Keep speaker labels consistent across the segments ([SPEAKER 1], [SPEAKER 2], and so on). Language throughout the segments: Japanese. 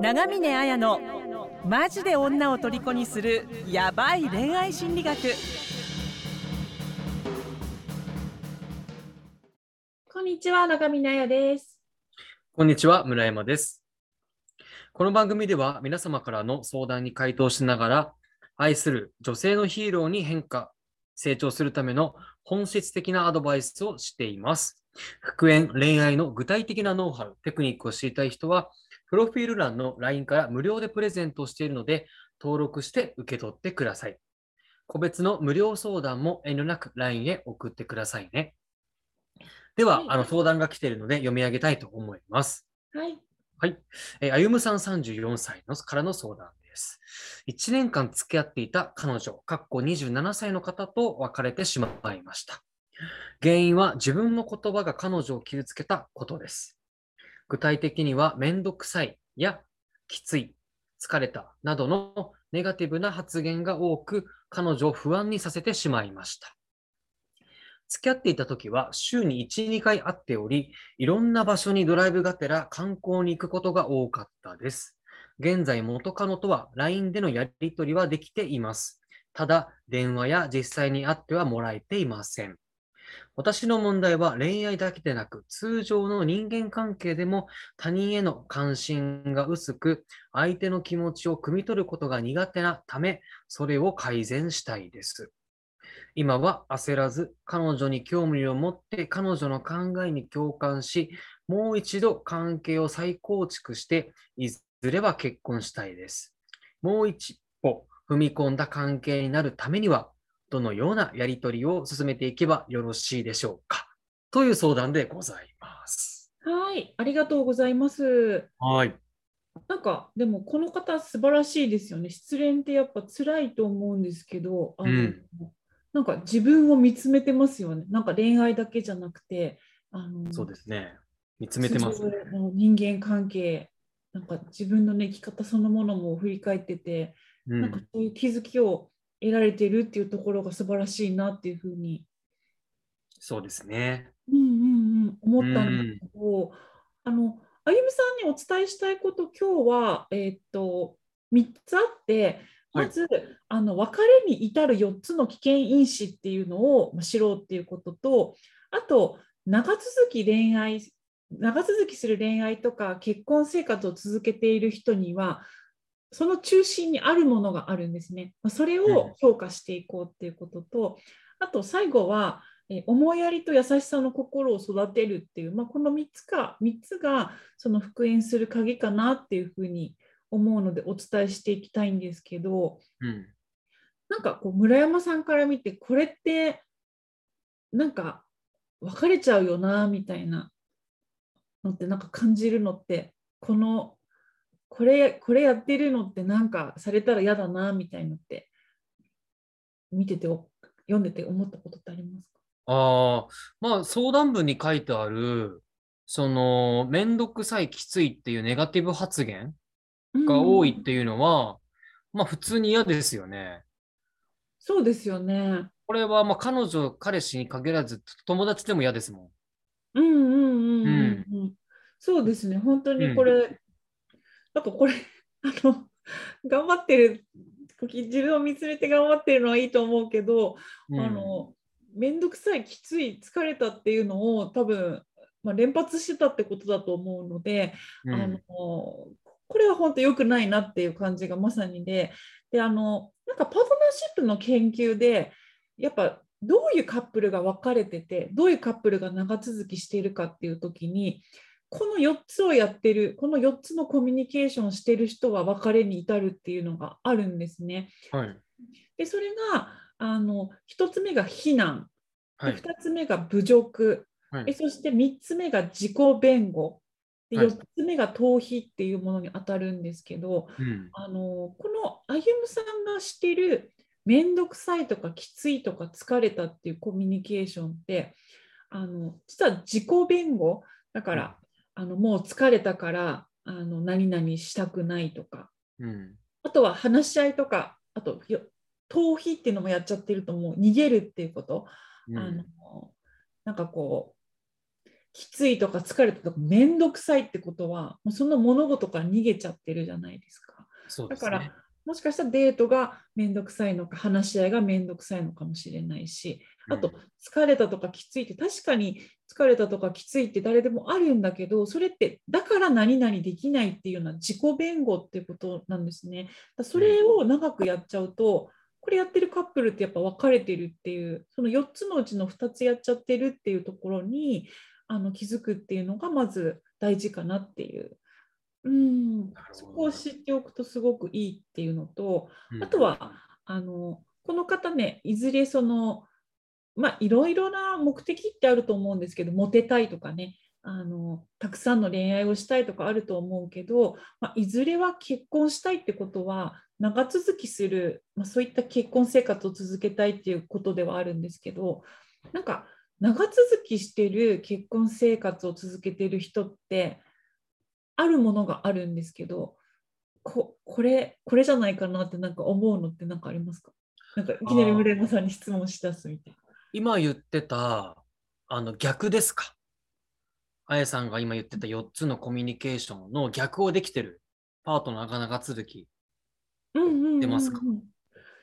[SPEAKER 1] 長峰綾のマジで女を虜にするヤバい恋愛心理学
[SPEAKER 2] こんにちは、長峰彩です。
[SPEAKER 3] こんにちは、村山です。この番組では皆様からの相談に回答しながら、愛する女性のヒーローに変化、成長するための本質的なアドバイスをしています。復縁、恋愛の具体的なノウハウ、テクニックを知りたい人は、プロフィール欄の LINE から無料でプレゼントをしているので、登録して受け取ってください。個別の無料相談も遠慮なく LINE へ送ってくださいね。では、
[SPEAKER 2] はい
[SPEAKER 3] あの相談が来ているので読み上げたいと思います。
[SPEAKER 2] はい。
[SPEAKER 3] はい。えー、あゆむさん34歳のからの相談です。1年間付き合っていた彼女、かっこ27歳の方と別れてしまいました。原因は自分の言葉が彼女を傷つけたことです。具体的には、めんどくさいやきつい、疲れたなどのネガティブな発言が多く、彼女を不安にさせてしまいました。付き合っていた時は週に1、2回会っており、いろんな場所にドライブがてら観光に行くことが多かったです。現在元カノとは LINE でのやり取りはできています。ただ、電話や実際に会ってはもらえていません。私の問題は恋愛だけでなく、通常の人間関係でも他人への関心が薄く、相手の気持ちを汲み取ることが苦手なため、それを改善したいです。今は焦らず、彼女に興味を持って彼女の考えに共感し、もう一度関係を再構築して、いずれは結婚したいです。もう一歩踏み込んだ関係になるためには、どのようなやりとりを進めていけばよろしいでしょうか？という相談でございます。
[SPEAKER 2] はい。ありがとうございます。
[SPEAKER 3] はい。
[SPEAKER 2] なんか、でもこの方素晴らしいですよね。失恋ってやっぱ辛いと思うんですけど、あの
[SPEAKER 3] うん
[SPEAKER 2] なんか自分を見つめてますよね。なんか恋愛だけじゃなくて、あの
[SPEAKER 3] そうですね。見つめてますね。
[SPEAKER 2] 人間関係、なんか自分の、ね、生き方そのものも振り返ってて、
[SPEAKER 3] うん。
[SPEAKER 2] なんかそういう気づきを得られてるっていうところが素晴らしいなっていうふうに。
[SPEAKER 3] そうですね。
[SPEAKER 2] うんうんうん、思ったんですけど、あの、あゆみさんにお伝えしたいこと、今日は、えーっと、3つあって、
[SPEAKER 3] はい。
[SPEAKER 2] まず、あの別れに至る4つの危険因子っていうのをまあ知ろうっていうことと、あと、長続き恋愛、長続きする恋愛とか結婚生活を続けている人には、その中心にあるものがあるんですね。まあそれを評価していこうっていうことと、あと最後は、えー思いやりと優しさの心を育てるっていう、まあ、この3つか3つがその復縁する鍵かなっていうふうに思うのでお伝えしていきたいんですけど
[SPEAKER 3] うん。
[SPEAKER 2] なんかこう村山さんから見てこれってなんか別れちゃうよなみたいなのってなんか感じるのってこのこれこれやってるのってなんかされたら嫌だなみたいのって見ててお読んでて思ったことってありますか？
[SPEAKER 3] ああ、まあ相談文に書いてある、その、めんどくさい、きついっていうネガティブ発言が多いっていうのは、まあ普通に嫌ですよね。
[SPEAKER 2] そうですよね。
[SPEAKER 3] これはまあ彼女、彼氏に限らず友達でも嫌ですも
[SPEAKER 2] うんうんうんうんうん。そうですね。本当にこれ、なんかこれ、あの、頑張ってる、自分を見つめて頑張ってるのはいいと思うけど、
[SPEAKER 3] ん。うん
[SPEAKER 2] あの、めんどくさい、きつい、疲れたっていうのを多分、まあ、連発してたってことだと思うので、
[SPEAKER 3] うん
[SPEAKER 2] あのこれは本当良くないなっていう感じがまさにで、であのなんかパートナーシップの研究で、やっぱどういうカップルが分かれてて、どういうカップルが長続きしているかっていう時に、この4つをやってる、この4つのコミュニケーションをしてる人は別れに至るっていうのがあるんですね。
[SPEAKER 3] はい。
[SPEAKER 2] で、それがあの1つ目が非難、
[SPEAKER 3] はい。
[SPEAKER 2] 2つ目が侮辱、
[SPEAKER 3] はい。
[SPEAKER 2] えそして3つ目が自己弁護で
[SPEAKER 3] はい
[SPEAKER 2] 4つ目が逃避っていうものに当たるんですけど、
[SPEAKER 3] うん。
[SPEAKER 2] あのこの歩夢さんがしてる面倒くさいとかきついとか疲れたっていうコミュニケーションってあの実は自己弁護だから、あのもう疲れたからあの何々したくないとか
[SPEAKER 3] うん。
[SPEAKER 2] あとは話し合いとかあとよ逃避っていうのもやっちゃってるともう逃げるっていうこと、
[SPEAKER 3] うん
[SPEAKER 2] あのなんかこうきついとか疲れたとかめんどくさいってことはもうその物事から逃げちゃってるじゃないですか。
[SPEAKER 3] そうですね。
[SPEAKER 2] だからもしかしたらデートがめんどくさいのか話し合いがめんどくさいのかもしれないしあと疲れたとかきついって確かに疲れたとかきついって誰でもあるんだけどそれってだから何々できないっていうような自己弁護っていうことなんですね。だそれを長くやっちゃうとこれやってるカップルってやっぱ別れてるっていうその4つのうちの2つやっちゃってるっていうところにあの気づくっていうのがまず大事かなっていう。うん、そこを知っておくとすごくいいっていうのと、
[SPEAKER 3] うん。
[SPEAKER 2] あとはあのこの方ねいずれそのまあいろいろな目的ってあると思うんですけどモテたいとかねあのたくさんの恋愛をしたいとかあると思うけど、まあ、いずれは結婚したいってことは長続きする、まあ、そういった結婚生活を続けたいっていうことではあるんですけどなんか長続きしてる結婚生活を続けてる人ってあるものがあるんですけどここれこれじゃないかなってなんか思うのって何かありますか？なんかいきなり村山さんに質問しだすみたいな。
[SPEAKER 3] 今言ってた、あの逆ですか？あやさんが今言ってた4つのコミュニケーションの逆をできてるパートナーが長続き。
[SPEAKER 2] うんうんうんうん
[SPEAKER 3] 出ますか？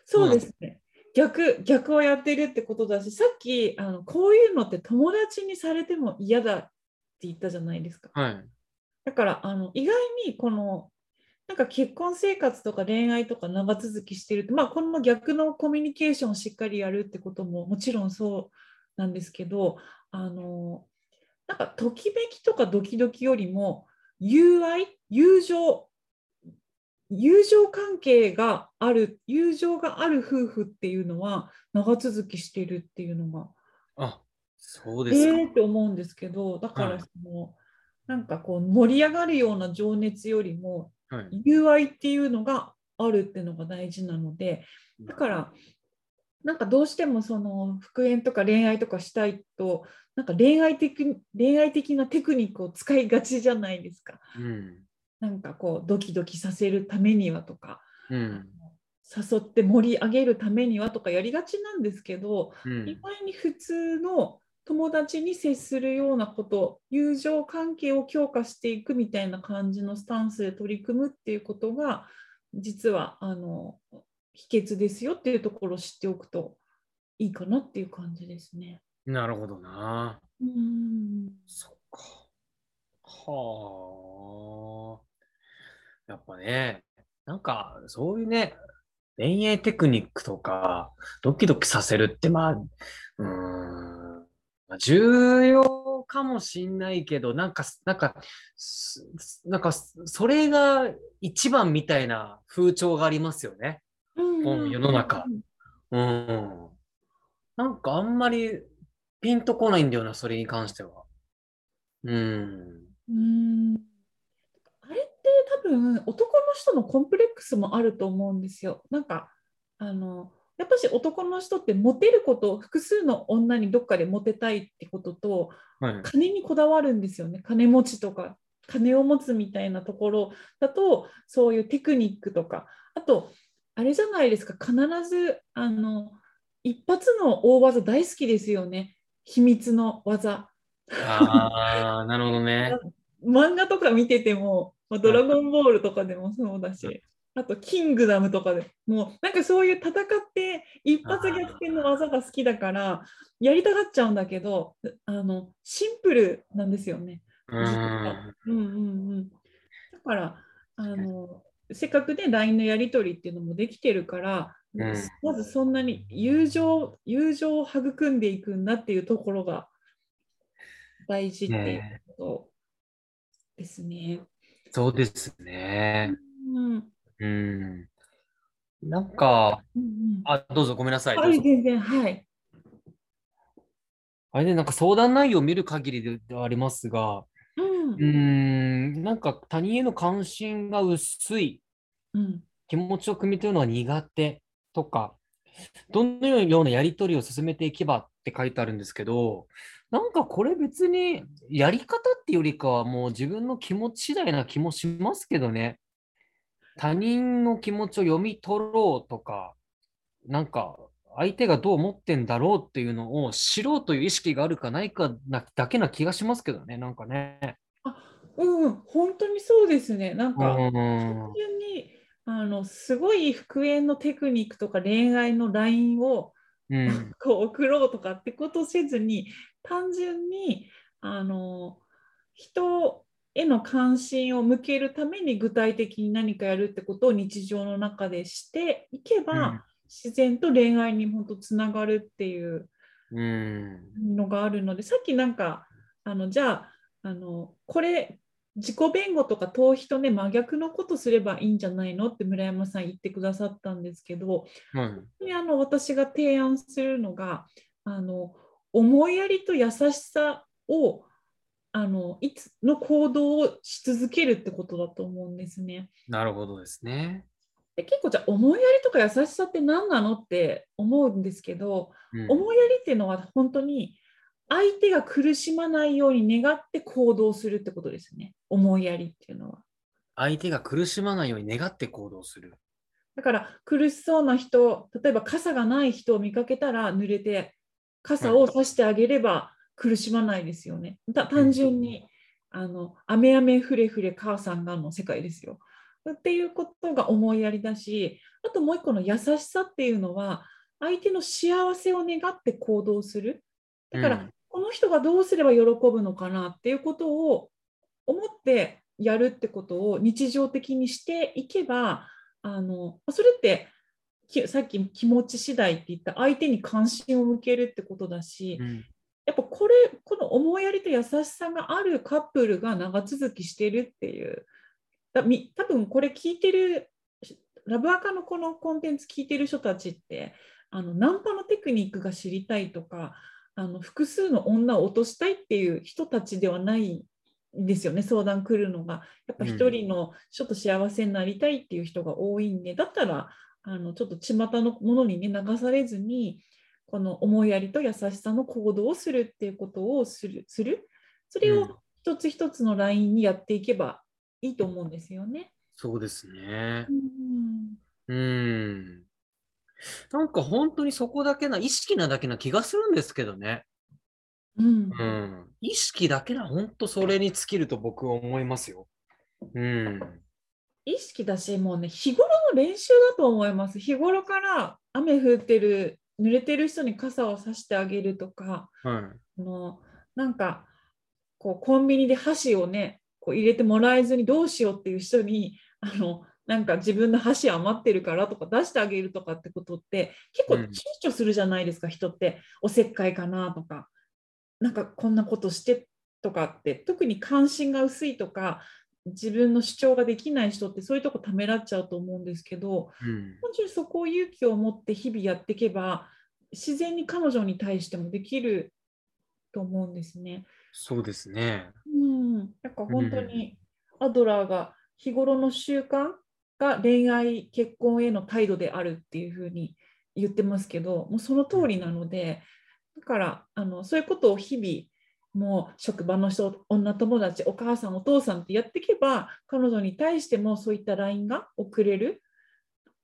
[SPEAKER 2] そうですね。逆逆をやってるってことだしさっきあのこういうのって友達にされても嫌だって言ったじゃないですか。
[SPEAKER 3] はい。
[SPEAKER 2] だからあの意外にこのなんか結婚生活とか恋愛とか長続きしてると、まあ、この逆のコミュニケーションをしっかりやるってことももちろんそうなんですけどあのなんかときめきとかドキドキよりも友愛友情友情関係がある友情がある夫婦っていうのは長続きしてるっていうのが
[SPEAKER 3] あ、そうですか。
[SPEAKER 2] えーって思うんですけどだから
[SPEAKER 3] はい
[SPEAKER 2] その、なんかこう盛り上がるような情熱よりも
[SPEAKER 3] はい。
[SPEAKER 2] 友愛っていうのがあるっていうのが大事なのでだからなんかどうしてもその復縁とか恋愛とかしたいとなんか恋愛的恋愛的なテクニックを使いがちじゃないですか。
[SPEAKER 3] うん。
[SPEAKER 2] なんかこうドキドキさせるためにはとか
[SPEAKER 3] うん。
[SPEAKER 2] 誘って盛り上げるためにはとかやりがちなんですけど、
[SPEAKER 3] うん
[SPEAKER 2] 意外に普通の友達に接するようなこと友情関係を強化していくみたいな感じのスタンスで取り組むっていうことが実はあの秘訣ですよっていうところを知っておくといいかなっていう感じですね。
[SPEAKER 3] なるほどな。
[SPEAKER 2] うん
[SPEAKER 3] そっか。はあ。やっぱね、なんかそういうね、恋愛テクニックとか、ドキドキさせるって、まあ、うん、重要かもしんないけど、なんか、なんか、すなんか、それが一番みたいな風潮がありますよね。
[SPEAKER 2] うん
[SPEAKER 3] 世の中うん。なんかあんまりピンとこないんだよな、それに関しては。うん。
[SPEAKER 2] うんあれって多分男の人のコンプレックスもあると思うんですよ。なんかあのやっぱし男の人ってモテること複数の女にどっかでモテたいってことと
[SPEAKER 3] はい。
[SPEAKER 2] 金にこだわるんですよね金持ちとか金を持つみたいなところだとそういうテクニックとかあとあれじゃないですか必ずあの一発の大技大好きですよね秘密の技。
[SPEAKER 3] ああ、なるほどね。
[SPEAKER 2] 漫画とか見てても、まあ、ドラゴンボールとかでもそうだし、あとキングダムとかでもうなんかそういう戦って一発逆転の技が好きだからやりたがっちゃうんだけどあのシンプルなんですよね。
[SPEAKER 3] うん。
[SPEAKER 2] うんうんうん、だからあのせっかくね LINE のやり取りっていうのもできてるから、
[SPEAKER 3] うん
[SPEAKER 2] まずそんなに友情友情を育んでいくんだっていうところが大事っていうことですね。
[SPEAKER 3] そうですね。
[SPEAKER 2] うん
[SPEAKER 3] うん。なんか、
[SPEAKER 2] うんうん
[SPEAKER 3] あ、どうぞごめんなさい。ど
[SPEAKER 2] はい、全然、はい。
[SPEAKER 3] あれね、なんか相談内容を見る限りでではありますが、
[SPEAKER 2] うん
[SPEAKER 3] うーん、なんか他人への関心が薄い、
[SPEAKER 2] うん
[SPEAKER 3] 気持ちを汲み取るのが苦手とか、どのようなやり取りを進めていけばって書いてあるんですけど、なんかこれ別にやり方っていうよりかはもう自分の気持ち次第な気もしますけどね。他人の気持ちを読み取ろうとか、なんか、相手がどう思ってんだろうっていうのを知ろうという意識があるかないかなだけな気がしますけどね、なんかね。
[SPEAKER 2] うんうん、本当にそうですね。なんか、
[SPEAKER 3] うん
[SPEAKER 2] 単純にあのすごい復縁のテクニックとか恋愛の LINE を
[SPEAKER 3] うん
[SPEAKER 2] こう送ろうとかってことをせずに単純にあの人への関心を向けるために具体的に何かやるってことを日常の中でしていけば、
[SPEAKER 3] うん。
[SPEAKER 2] 自然と恋愛に本当つながるっていう
[SPEAKER 3] うん。
[SPEAKER 2] のがあるのでさっきなんかあのじゃああのこれ自己弁護とか逃避とね真逆のことすればいいんじゃないの？って村山さん言ってくださったんですけど
[SPEAKER 3] うん
[SPEAKER 2] 本当にあの私が提案するのがあの思いやりと優しさをあのいつの行動をし続けるってことだと思うんですね。
[SPEAKER 3] なるほどですね。
[SPEAKER 2] で結構じゃあ思いやりとか優しさって何なのって思うんですけど、
[SPEAKER 3] うん
[SPEAKER 2] 思いやりっていうのは本当に相手が苦しまないように願って行動するってことですね。思いやりっていうのは。
[SPEAKER 3] 相手が苦しまないように願って行動する。
[SPEAKER 2] だから苦しそうな人、例えば傘がない人を見かけたら濡れて傘を差してあげれば苦しまないですよね。た単純に、あの、雨雨ふれふれ母さんがの世界ですよ。っていうことが思いやりだし、あともう一個の優しさっていうのは、相手の幸せを願って行動する。だから、
[SPEAKER 3] うん
[SPEAKER 2] この人がどうすれば喜ぶのかなっていうことを思ってやるってことを日常的にしていけば、あのそれってきさっき気持ち次第って言った相手に関心を向けるってことだし、
[SPEAKER 3] うん
[SPEAKER 2] やっぱこれこの思いやりと優しさがあるカップルが長続きしてるっていう。だみ多分これ聞いてるラブアカのこのコンテンツ聞いてる人たちってあのナンパのテクニックが知りたいとかあの複数の女を落としたいっていう人たちではないんですよね相談来るのが。やっぱ一人のちょっと幸せになりたいっていう人が多いんで、だったらあのちょっと巷のものにね流されずにこの思いやりと優しさの行動をするっていうことをするするそれ
[SPEAKER 3] うん
[SPEAKER 2] を一つ一つのラインにやっていけばいいと思うんですよね。
[SPEAKER 3] そうですね
[SPEAKER 2] う。ん
[SPEAKER 3] うん。なんか本当にそこだけな、意識なだけな気がするんですけどね。
[SPEAKER 2] うん
[SPEAKER 3] うん。意識だけな、本当それに尽きると僕は思いますよ。うん。
[SPEAKER 2] 意識だしもうね日頃の練習だと思います日頃から雨降ってる濡れてる人に傘をさしてあげるとか
[SPEAKER 3] はい。
[SPEAKER 2] あのなんかこうコンビニで箸をねこう入れてもらえずにどうしようっていう人にあのなんか自分の箸余ってるからとか出してあげるとかってことって結構
[SPEAKER 3] うん。
[SPEAKER 2] 躊躇するじゃないですか、人って。おせっかいかなとか。なんかこんなことしてとかって特に関心が薄いとか自分の主張ができない人ってそういうとこためらっちゃうと思うんですけど
[SPEAKER 3] うん。
[SPEAKER 2] 本当にそこを勇気を持って日々やっていけば自然に彼女に対してもできると思うんですね。
[SPEAKER 3] そうですね。
[SPEAKER 2] うん、なんか本当にアドラーが日頃の習慣が恋愛結婚への態度であるっていうふうに言ってますけどもうその通りなのでだからあのそういうことを日々もう職場の人女友達お母さんお父さんってやっていけば彼女に対してもそういった LINE が送れる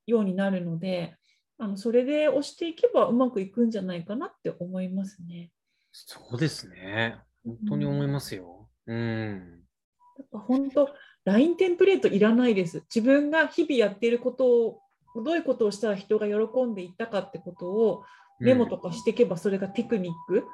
[SPEAKER 2] ようになるのであのそれで押していけばうまくいくんじゃないかなって思いますね。
[SPEAKER 3] そうですね。本当に思いますよ。うん。
[SPEAKER 2] やっぱ本当 LINE テンプレートいらないです。自分が日々やっていることをどういうことをしたら人が喜んでいったかってことをメモとかしていけばそれがテクニック、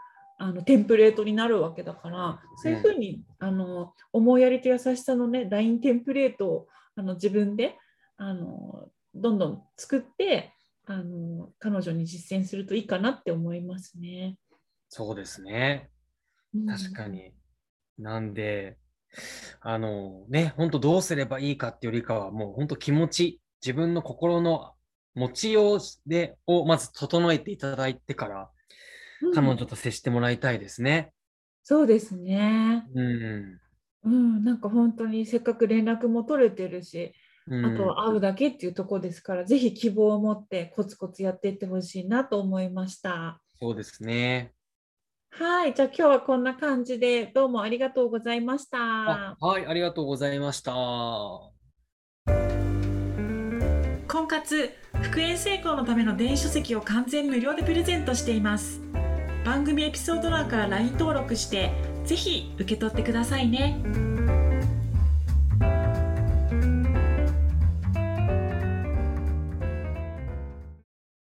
[SPEAKER 2] あのテンプレートになるわけだからそういうふうに、あの思いやりと優しさのね LINE テンプレートをあの自分であのどんどん作ってあの彼女に実践するといいかなって思いますね。
[SPEAKER 3] そうですね。
[SPEAKER 2] うん
[SPEAKER 3] 確かに。なんで、あのね、本当どうすればいいかってよりかは、もう本当気持ち、自分の心の持ちようでをまず整えていただいてから、
[SPEAKER 2] うん
[SPEAKER 3] 彼女と接してもらいたいですね。
[SPEAKER 2] そうですね。
[SPEAKER 3] うん。
[SPEAKER 2] うん、なんか本当にせっかく連絡も取れてるし、
[SPEAKER 3] うん、
[SPEAKER 2] あとは会うだけっていうところですから、ぜひ希望を持ってコツコツやっていってほしいなと思いました。
[SPEAKER 3] そうですね。
[SPEAKER 2] はい、じゃあ今日はこんな感じでどうもありがとうございました
[SPEAKER 3] あ。はい、ありがとうございました。
[SPEAKER 1] 婚活
[SPEAKER 2] 復縁成功のための電子書籍を完全無料でプレゼントしています番組エピソード欄から LINE 登録してぜひ受け取ってくださいね。